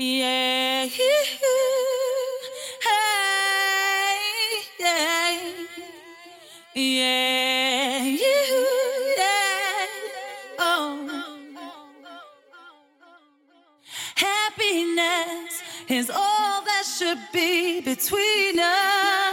Yeah. Yeah. Yeah. Yeah. Oh. Happiness is all that should be between us.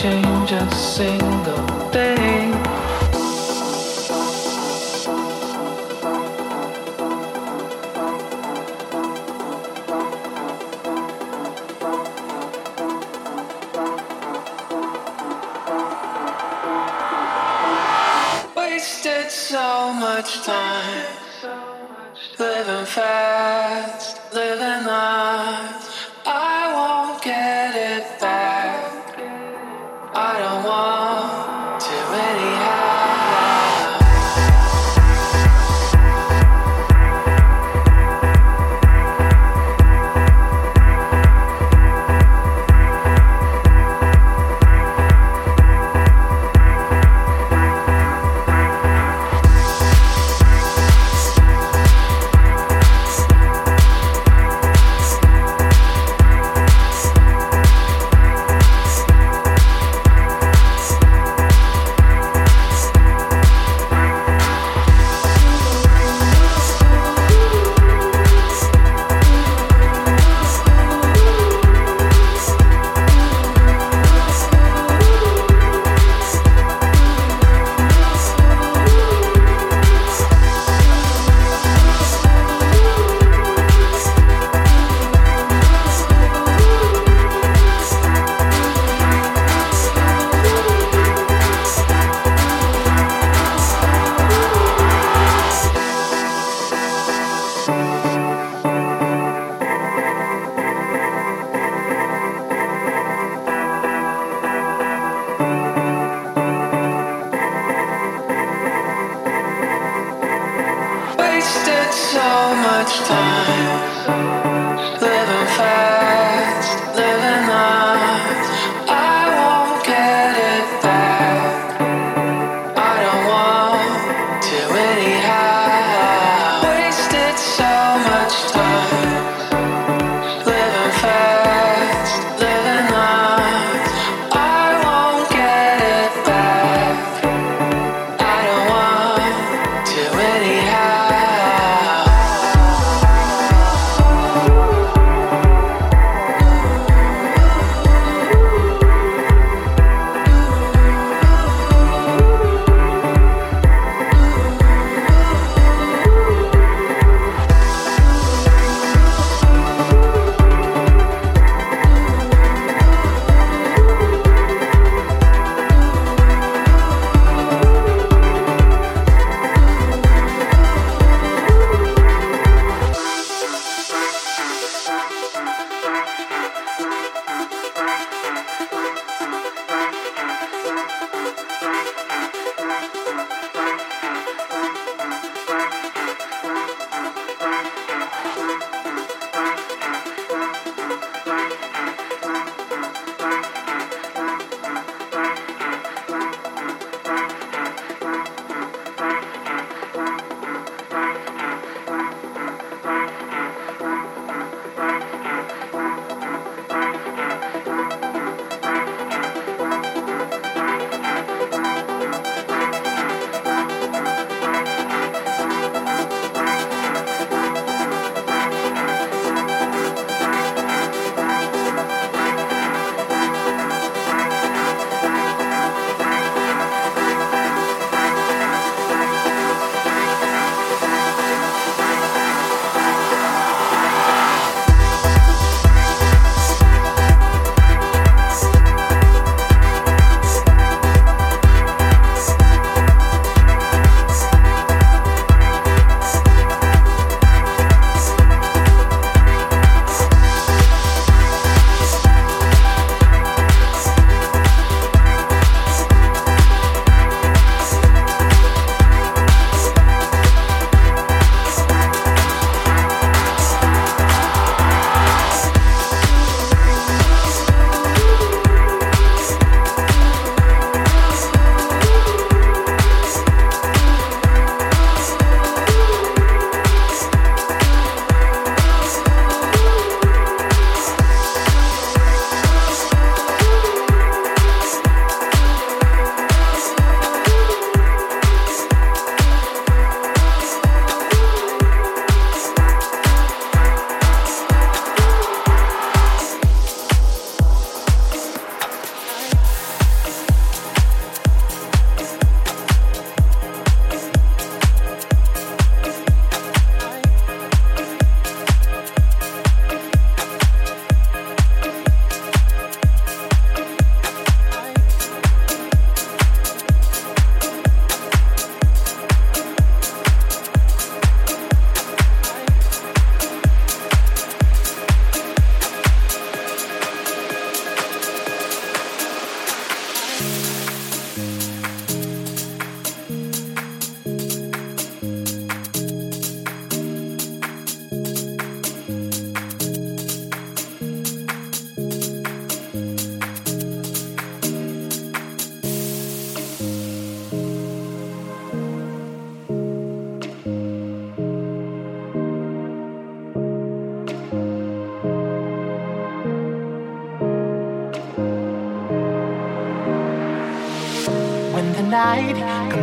I a single too much time.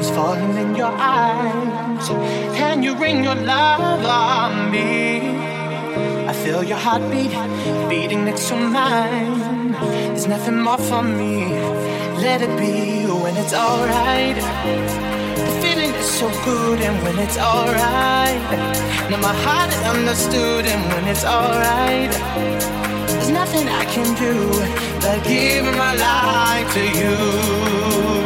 Comes falling in your eyes. Can you ring your love on me? I feel your heartbeat beating next to mine. There's nothing more for me. Let it be when it's alright. The feeling is so good, and when it's alright. Now my heart is understood, and when it's alright. There's nothing I can do but give my life to you.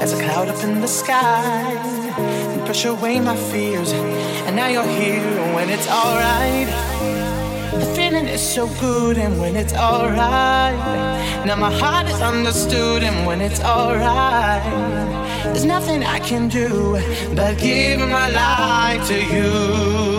As a cloud up in the sky. And push away my fears, and now you're here when it's alright. The feeling is so good, and when it's alright. Now my heart is understood, and when it's alright. There's nothing I can do but give my life to you.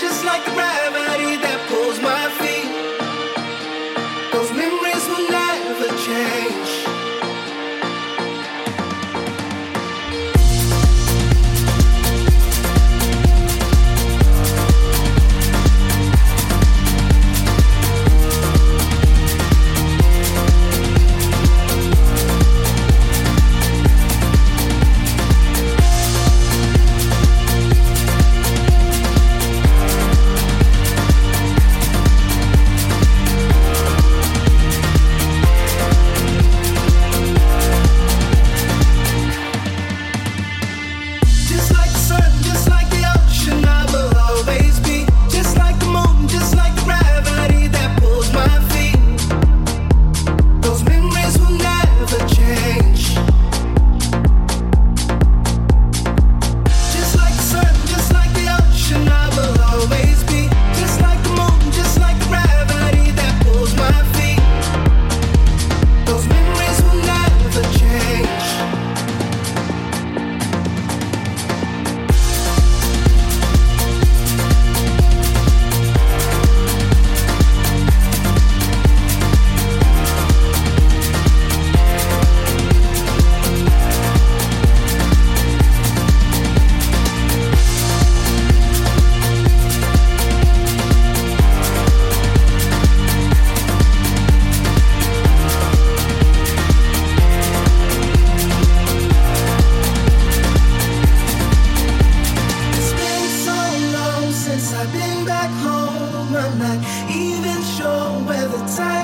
just like the rest. outside.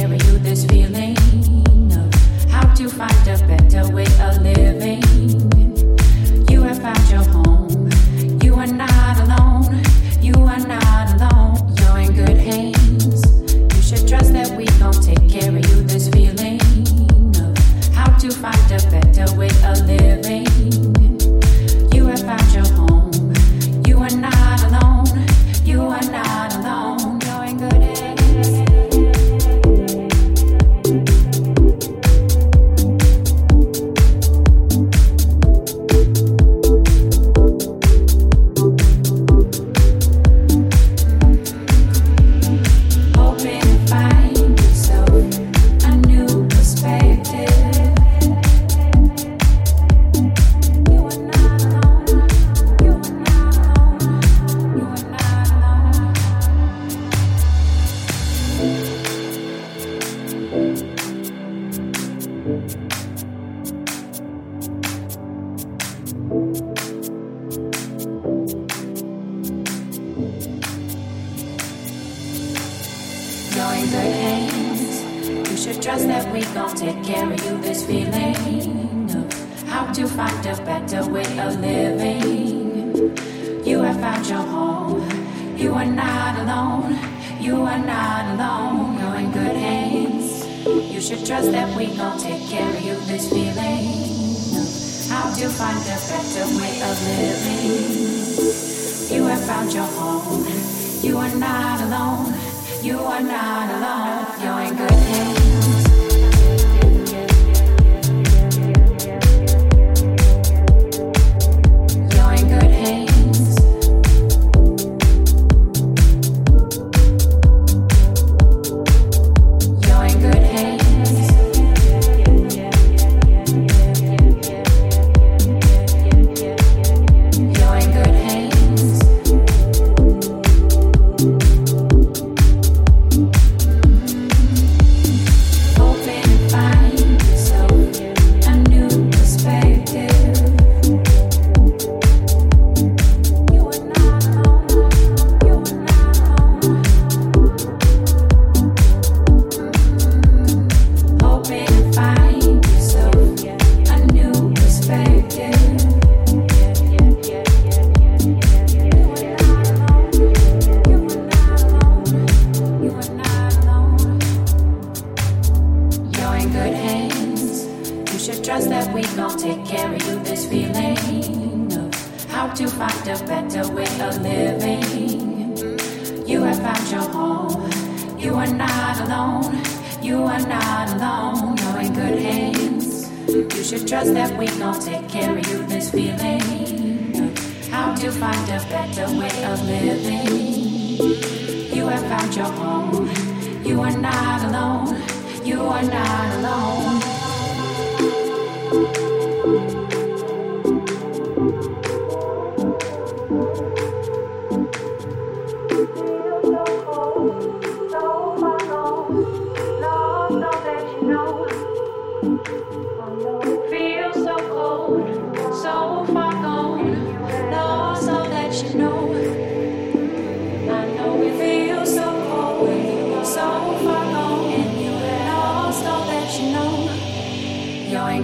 carry you this feeling of how to find a better way of living. You have found your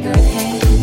good hands.